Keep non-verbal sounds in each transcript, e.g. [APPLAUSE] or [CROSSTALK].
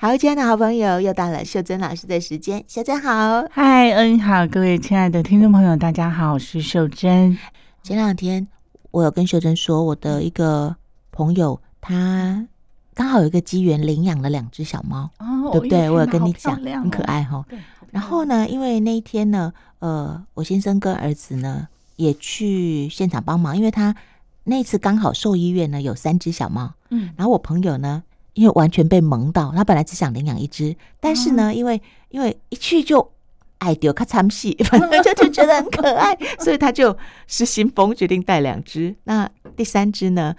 好，亲爱的好朋友，又到了秀珍老师的时间。秀珍好，嗨，嗯，好，各位亲爱的听众朋友，大家好，我是秀珍。前两天我有跟秀珍说，我的一个朋友他刚好有一个机缘领养了两只小猫，哦，对不对？我有跟你讲，很可爱哈。然后呢，因为那一天呢，呃，我先生跟儿子呢也去现场帮忙，因为他那次刚好兽医院呢有三只小猫，嗯，然后我朋友呢。因为完全被萌到，他本来只想领养一只，但是呢，因为因为一去就爱丢卡惨戏，[LAUGHS] 反正就就觉得很可爱，所以他就失心疯，决定带两只。那第三只呢？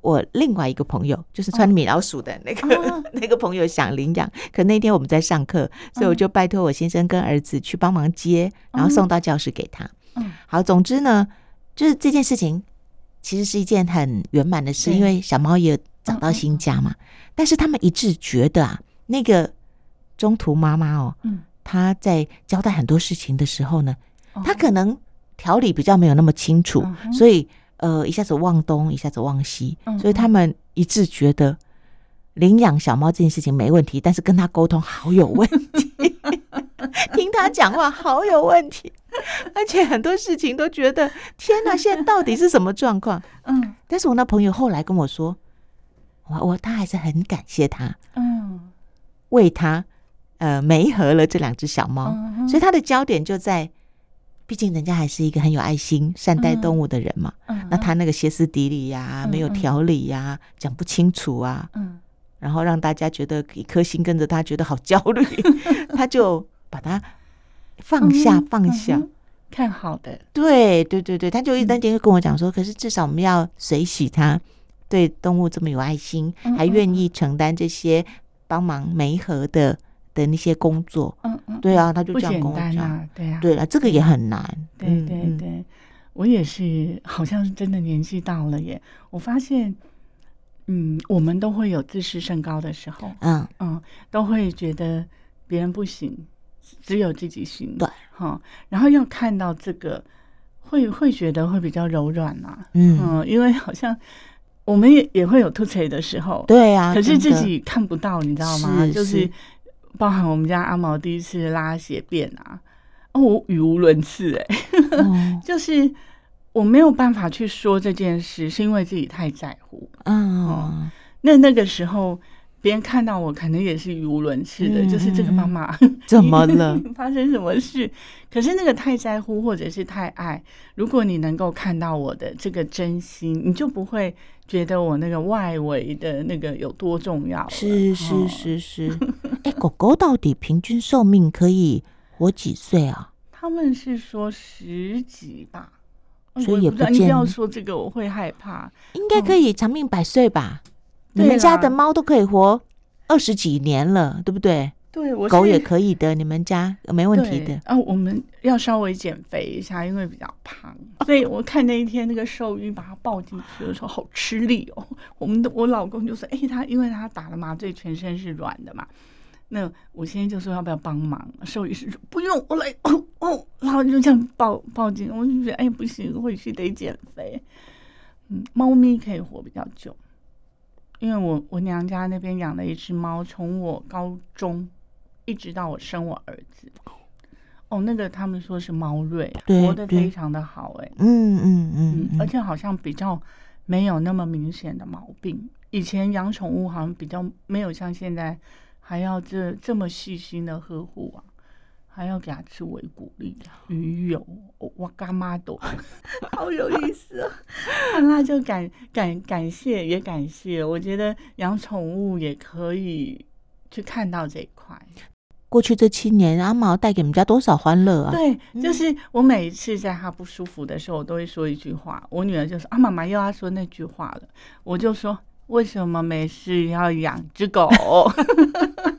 我另外一个朋友就是穿米老鼠的那个 [LAUGHS] 那个朋友想领养，可那天我们在上课，所以我就拜托我先生跟儿子去帮忙接，然后送到教室给他。好，总之呢，就是这件事情其实是一件很圆满的事，因为小猫也找到新家嘛。但是他们一致觉得啊，那个中途妈妈哦，嗯，她在交代很多事情的时候呢，她可能条理比较没有那么清楚，所以呃，一下子忘东，一下子忘西，所以他们一致觉得领养小猫这件事情没问题，但是跟他沟通好有问题，[LAUGHS] 听他讲话好有问题，而且很多事情都觉得天哪，现在到底是什么状况？嗯，但是我那朋友后来跟我说。我我他还是很感谢他，嗯，为他呃媒合了这两只小猫，所以他的焦点就在，毕竟人家还是一个很有爱心、善待动物的人嘛。那他那个歇斯底里呀、没有条理呀、讲不清楚啊，嗯，然后让大家觉得一颗心跟着他觉得好焦虑，[LAUGHS] 他就把它放下放下，看好的，对对对对，他就一天天跟我讲说，可是至少我们要随喜他。对动物这么有爱心，还愿意承担这些帮忙媒合的的那些工作，嗯嗯，对啊，他就这样跟我讲，对啊，对啊，这个也。很难，对对对，我也是，好像是真的年纪到了耶。我发现，嗯，我们都会有自视甚高的时候，嗯。嗯，都会觉得别人不行，只有自己行，对，哈，然后要看到这个，会会觉得会比较柔软啊，嗯，因为好像。我们也也会有吐槽的时候，对啊，可是自己看不到，你知道吗？就是。包含我们家阿毛第一次拉血便啊，哦，我语无伦次哎，[LAUGHS] 就是我没有办法去说这件事，是因为自己太在乎，嗯，那那个时候。别人看到我，可能也是语无伦次的，嗯、就是这个妈妈 [LAUGHS] 怎么了？[LAUGHS] 发生什么事？可是那个太在乎，或者是太爱。如果你能够看到我的这个真心，你就不会觉得我那个外围的那个有多重要。是是是是。[LAUGHS] 哎、欸，狗狗到底平均寿命可以活几岁啊？他们是说十几吧，所以也不见。你不要说这个，我会害怕。应该可以长命百岁吧？嗯你们家的猫都可以活二十几年了，对不对？对，我狗也可以的，你们家没问题的。啊，我们要稍微减肥一下，因为比较胖，[LAUGHS] 所以我看那一天那个兽医把它抱进去的时候，好吃力哦。我们的我老公就说：“哎，他因为他打了麻醉，全身是软的嘛。”那我现在就说要不要帮忙？兽医师说不用，我来哦哦，然后就这样抱抱紧，我就觉得哎不行，回去得减肥。嗯，猫咪可以活比较久。因为我我娘家那边养了一只猫，从我高中一直到我生我儿子，哦，那个他们说是猫瑞，活得非常的好，哎，嗯嗯嗯，而且好像比较没有那么明显的毛病。以前养宠物好像比较没有像现在还要这这么细心的呵护啊。还要给他吃维骨力、鱼油，我干妈都 [LAUGHS] 好有意思啊！[LAUGHS] 那就感感感谢，也感谢。我觉得养宠物也可以去看到这一块。过去这七年，阿毛带给我们家多少欢乐啊？对，就是我每一次在他不舒服的时候，我都会说一句话。我女儿就说：“啊，妈妈又要说那句话了。”我就说：“为什么没事要养只狗？” [LAUGHS]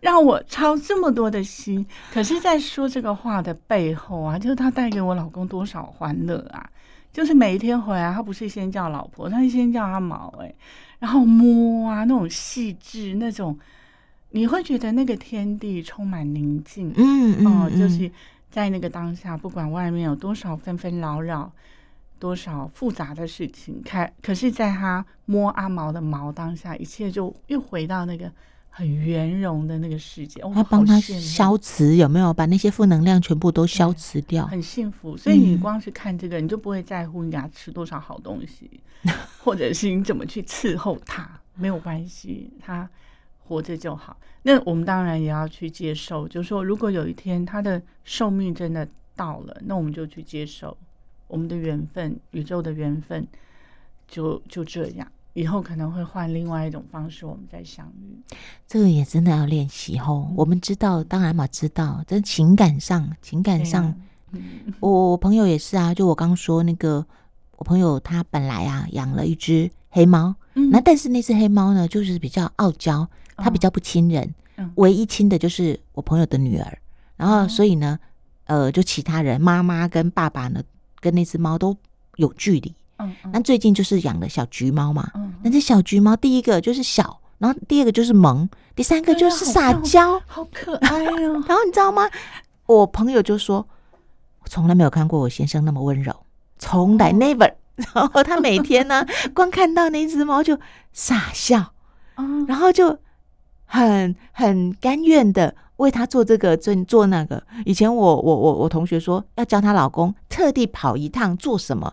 让我操这么多的心，可是，在说这个话的背后啊，就是他带给我老公多少欢乐啊！就是每一天回来，他不是先叫老婆，他是先叫阿毛哎，然后摸啊，那种细致，那种你会觉得那个天地充满宁静，嗯哦，就是在那个当下，不管外面有多少纷纷扰扰，多少复杂的事情，开，可是在他摸阿毛的毛当下，一切就又回到那个。很圆融的那个世界，他帮他消磁，有没有把那些负能量全部都消磁掉？很幸福。所以你光是看这个，嗯、你就不会在乎你给他吃多少好东西，[LAUGHS] 或者是你怎么去伺候他，没有关系，他活着就好。那我们当然也要去接受，就是说，如果有一天他的寿命真的到了，那我们就去接受我们的缘分，宇宙的缘分，就就这样。以后可能会换另外一种方式，我们再相遇。这个也真的要练习哦。我们知道，当然嘛，知道。在情感上，情感上，啊嗯、我我朋友也是啊。就我刚说那个，我朋友他本来啊养了一只黑猫，嗯、那但是那只黑猫呢，就是比较傲娇，它比较不亲人，哦、唯一亲的就是我朋友的女儿。然后所以呢，哦、呃，就其他人妈妈跟爸爸呢，跟那只猫都有距离。嗯，那最近就是养的小橘猫嘛。嗯，那这小橘猫，第一个就是小，然后第二个就是萌，第三个就是撒娇，好可爱哦。[LAUGHS] 然后你知道吗？我朋友就说，我从来没有看过我先生那么温柔，从来 never。[LAUGHS] 然后他每天呢，[LAUGHS] 光看到那只猫就傻笑，然后就很很甘愿的为他做这个做做那个。以前我我我我同学说要教她老公特地跑一趟做什么？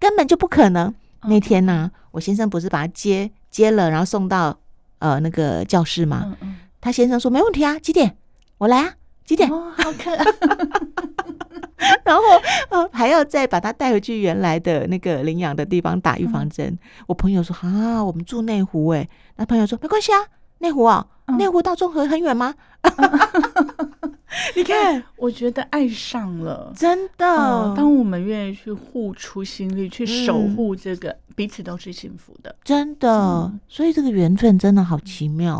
根本就不可能。那天呢、啊，我先生不是把他接接了，然后送到呃那个教室吗？他先生说没问题啊，几点？我来啊，几点？哦、好可爱。[LAUGHS] 然后呃还要再把他带回去原来的那个领养的地方打预防针。嗯、我朋友说啊，我们住内湖诶，那朋友说没关系啊，内湖啊，内湖到中和很远吗？[LAUGHS] 你看，我觉得爱上了，真的。嗯、当我们愿意去付出心力，去守护这个，嗯、彼此都是幸福的，真的。嗯、所以这个缘分真的好奇妙，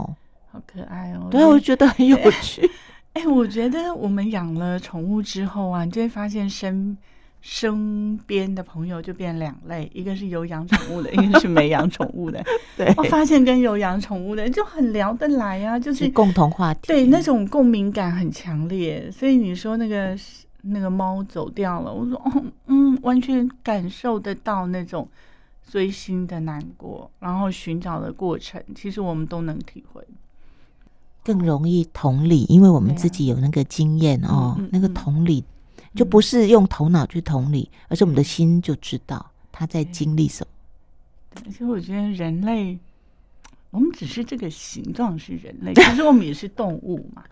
好可爱哦。对，我觉得很有趣。[LAUGHS] 哎、欸，我觉得我们养了宠物之后啊，你就会发现生。身边的朋友就变两类，一个是有养宠物的，[LAUGHS] 一个是没养宠物的。[LAUGHS] 对，我发现跟有养宠物的人就很聊得来呀、啊，就是共同话题，对，那种共鸣感很强烈。所以你说那个 [LAUGHS] 那个猫走掉了，我说哦，嗯，完全感受得到那种追星的难过，然后寻找的过程，其实我们都能体会，更容易同理，因为我们自己有那个经验哦，嗯嗯嗯、那个同理。就不是用头脑去同理，而是我们的心就知道他在经历什么。其实我觉得人类，我们只是这个形状是人类，其实我们也是动物嘛。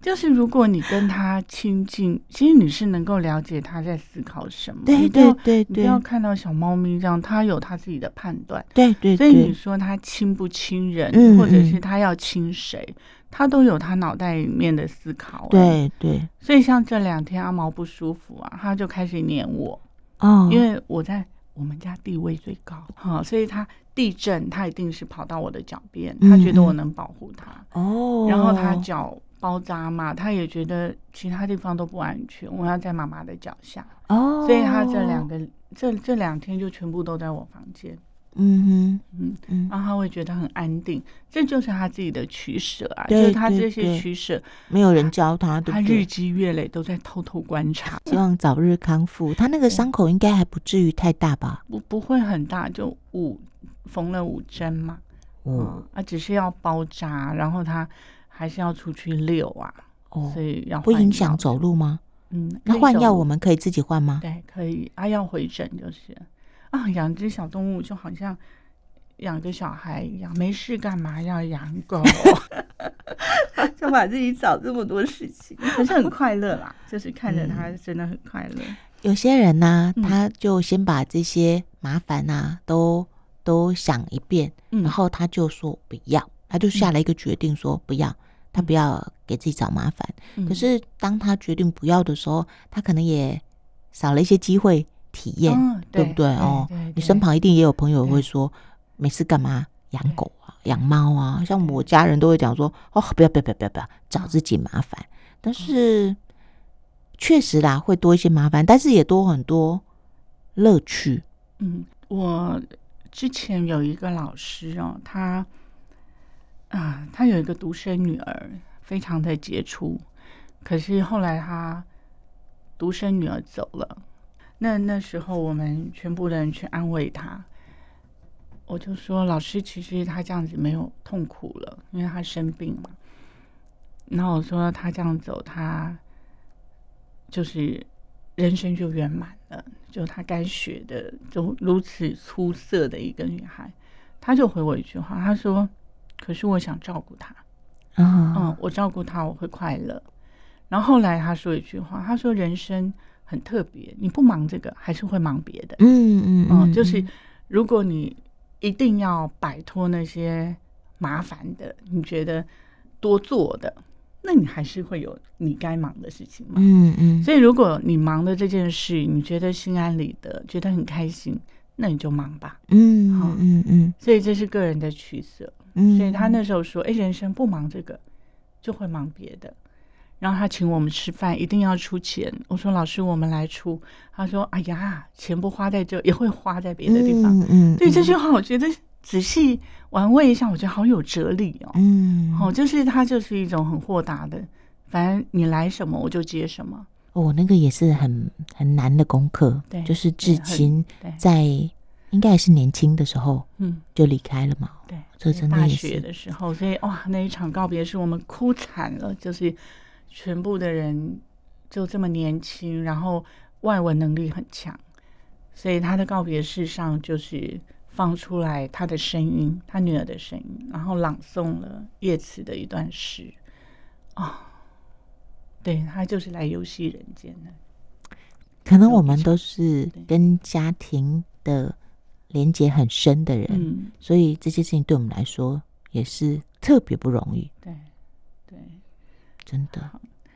就是如果你跟他亲近，[LAUGHS] 其实你是能够了解他在思考什么。对对对，你不要看到小猫咪这样，他有他自己的判断。对对，所以你说他亲不亲人，或者是他要亲谁？他都有他脑袋里面的思考，对对，所以像这两天阿毛不舒服啊，他就开始黏我哦，因为我在我们家地位最高，哈，所以他地震他一定是跑到我的脚边，他觉得我能保护他。哦，然后他脚包扎嘛，他也觉得其他地方都不安全，我要在妈妈的脚下。哦，所以他这两个这这两天就全部都在我房间。嗯哼，嗯嗯，然后他会觉得很安定，这就是他自己的取舍啊，对就是他这些取舍，没有人教他，他日积月累都在偷偷观察，希望早日康复。他那个伤口应该还不至于太大吧？不，不会很大，就五缝了五针嘛，哦、嗯，啊，只是要包扎，然后他还是要出去遛啊，哦，所以要不影响走路吗？嗯，那换药我们可以自己换吗？对，可以，啊，要回诊就是。啊，养只小动物就好像养个小孩一样，没事干嘛要养狗？[LAUGHS] 就把自己找这么多事情，可是很快乐啦，就是看着他真的很快乐。有些人呢、啊，他就先把这些麻烦啊都都想一遍，然后他就说不要，他就下了一个决定说不要，他不要给自己找麻烦。可是当他决定不要的时候，他可能也少了一些机会。体验、哦、对，对不对哦？你身旁一定也有朋友会说，没事干嘛养狗啊、养猫啊？像我家人都会讲说，哦，不要不要不要不要不要，找自己麻烦。但是确实啦，会多一些麻烦，但是也多很多乐趣。嗯，我之前有一个老师哦，他啊，他有一个独生女儿，非常的杰出，可是后来他独生女儿走了。那那时候我们全部的人去安慰他，我就说老师，其实他这样子没有痛苦了，因为他生病嘛。然后我说他这样走，他就是人生就圆满了，就他该学的，就如此出色的一个女孩，他就回我一句话，他说：“可是我想照顾他，嗯嗯，我照顾他我会快乐。”然后后来他说一句话，他说：“人生很特别，你不忙这个，还是会忙别的。”嗯嗯嗯，就是如果你一定要摆脱那些麻烦的，你觉得多做的，那你还是会有你该忙的事情嘛。嗯嗯。所以如果你忙的这件事，你觉得心安理得，觉得很开心，那你就忙吧。嗯嗯嗯。所以这是个人的取舍。嗯。所以他那时候说：“哎，人生不忙这个，就会忙别的。”然后他请我们吃饭，一定要出钱。我说：“老师，我们来出。”他说：“哎呀，钱不花在这，也会花在别的地方。”嗯，对这句话，我觉得仔细玩味一下，我觉得好有哲理哦。嗯，哦，就是他就是一种很豁达的，反正你来什么我就接什么。哦，那个也是很很难的功课。对，就是至亲在应该也是年轻的时候，嗯，就离开了嘛。对，这真的大学的时候，所以哇，那一场告别是我们哭惨了，就是。全部的人就这么年轻，然后外文能力很强，所以他的告别式上就是放出来他的声音，他女儿的声音，然后朗诵了叶慈的一段诗。啊、哦，对，他就是来游戏人间的。可能我们都是跟家庭的连结很深的人，嗯、所以这些事情对我们来说也是特别不容易。对。真的，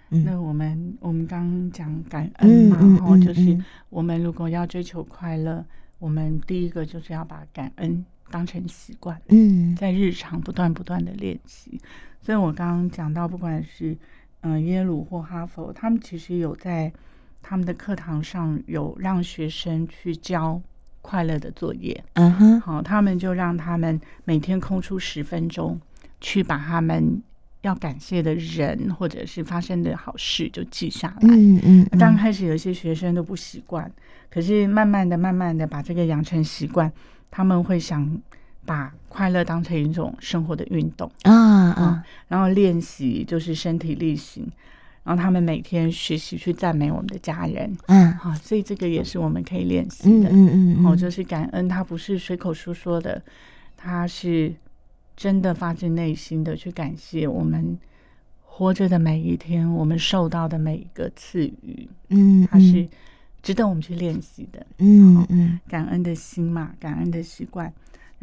那我们我们刚刚讲感恩嘛，然后就是我们如果要追求快乐，我们第一个就是要把感恩当成习惯，嗯，在日常不断不断的练习。所以我刚刚讲到，不管是嗯耶鲁或哈佛，他们其实有在他们的课堂上有让学生去交快乐的作业，嗯哼，好，他们就让他们每天空出十分钟去把他们。要感谢的人，或者是发生的好事，就记下来。嗯嗯。刚开始有一些学生都不习惯，可是慢慢的、慢慢的把这个养成习惯，他们会想把快乐当成一种生活的运动啊啊，然后练习就是身体力行，然后他们每天学习去赞美我们的家人。嗯，好，所以这个也是我们可以练习的。嗯嗯嗯。哦，就是感恩，他不是随口说说的，他是。真的发自内心的去感谢我们活着的每一天，我们受到的每一个赐予，嗯，它是值得我们去练习的，嗯嗯，感恩的心嘛，感恩的习惯。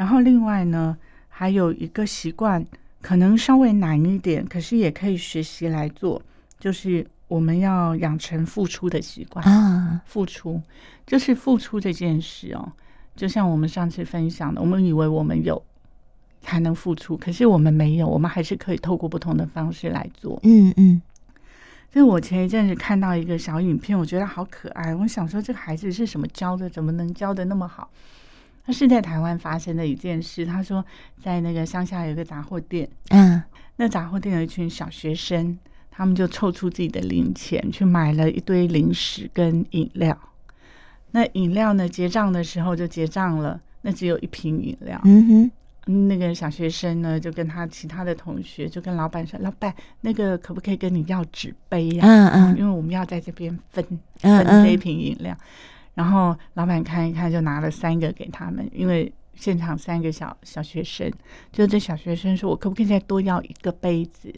然后另外呢，还有一个习惯可能稍微难一点，可是也可以学习来做，就是我们要养成付出的习惯啊，付出就是付出这件事哦，就像我们上次分享的，我们以为我们有。才能付出，可是我们没有，我们还是可以透过不同的方式来做。嗯嗯。所以我前一阵子看到一个小影片，我觉得好可爱。我想说，这个孩子是什么教的？怎么能教的那么好？他是在台湾发生的一件事。他说，在那个乡下有一个杂货店，嗯，那杂货店有一群小学生，他们就凑出自己的零钱去买了一堆零食跟饮料。那饮料呢，结账的时候就结账了，那只有一瓶饮料。嗯哼。那个小学生呢，就跟他其他的同学，就跟老板说：“老板，那个可不可以跟你要纸杯呀？嗯嗯，因为我们要在这边分分这一瓶饮料。”然后老板看一看，就拿了三个给他们，因为现场三个小小学生，就这小学生说：“我可不可以再多要一个杯子？”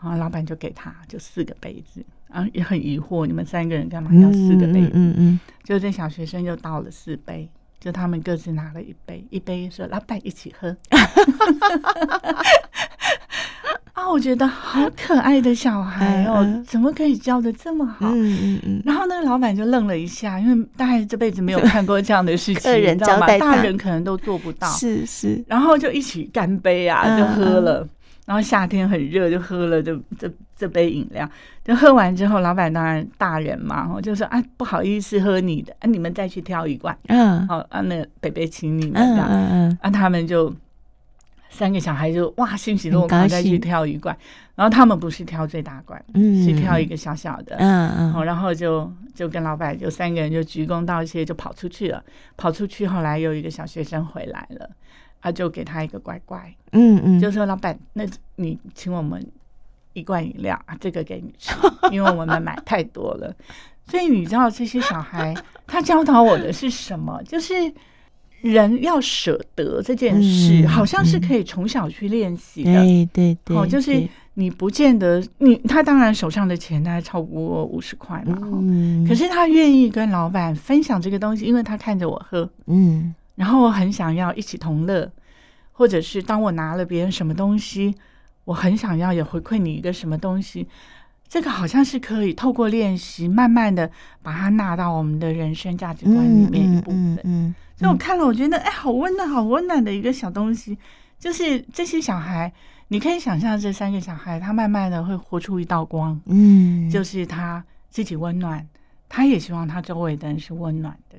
然后老板就给他就四个杯子，然后也很疑惑，你们三个人干嘛要四个杯子？嗯嗯，就这小学生就倒了四杯。就他们各自拿了一杯，一杯说老板一起喝。[LAUGHS] [LAUGHS] 啊，我觉得好可爱的小孩哦，嗯嗯、怎么可以教的这么好？嗯嗯嗯。然后那个老板就愣了一下，因为大概这辈子没有看过这样的事情，客 [LAUGHS] 人招待大人可能都做不到。是是。然后就一起干杯啊，就喝了。然后夏天很热，就喝了这这这杯饮料。就喝完之后，老板当然大人嘛，就说啊，不好意思喝你的，啊，你们再去挑一罐。嗯，好啊，那北北请你们这样。嗯嗯，啊，他们就三个小孩就哇，欣喜若狂再去挑鱼罐。然后他们不是挑最大罐，嗯，是挑一个小小的。嗯嗯，然后就就跟老板就三个人就鞠躬道谢，就跑出去了。跑出去后来有一个小学生回来了。他，就给他一个乖乖，嗯嗯，就说老板，那你请我们一罐饮料啊，这个给你吃，[LAUGHS] 因为我们买太多了。所以你知道这些小孩他教导我的是什么？就是人要舍得这件事，嗯、好像是可以从小去练习的。对对对，哦，就是你不见得你他当然手上的钱大概超过五十块嘛，嗯，可是他愿意跟老板分享这个东西，因为他看着我喝，嗯，然后我很想要一起同乐，或者是当我拿了别人什么东西，我很想要也回馈你一个什么东西。这个好像是可以透过练习，慢慢的把它纳到我们的人生价值观里面一部分。嗯，嗯嗯嗯，所以我看了，我觉得哎，好温暖，好温暖的一个小东西。就是这些小孩，你可以想象这三个小孩，他慢慢的会活出一道光。嗯，就是他自己温暖，他也希望他周围的人是温暖的。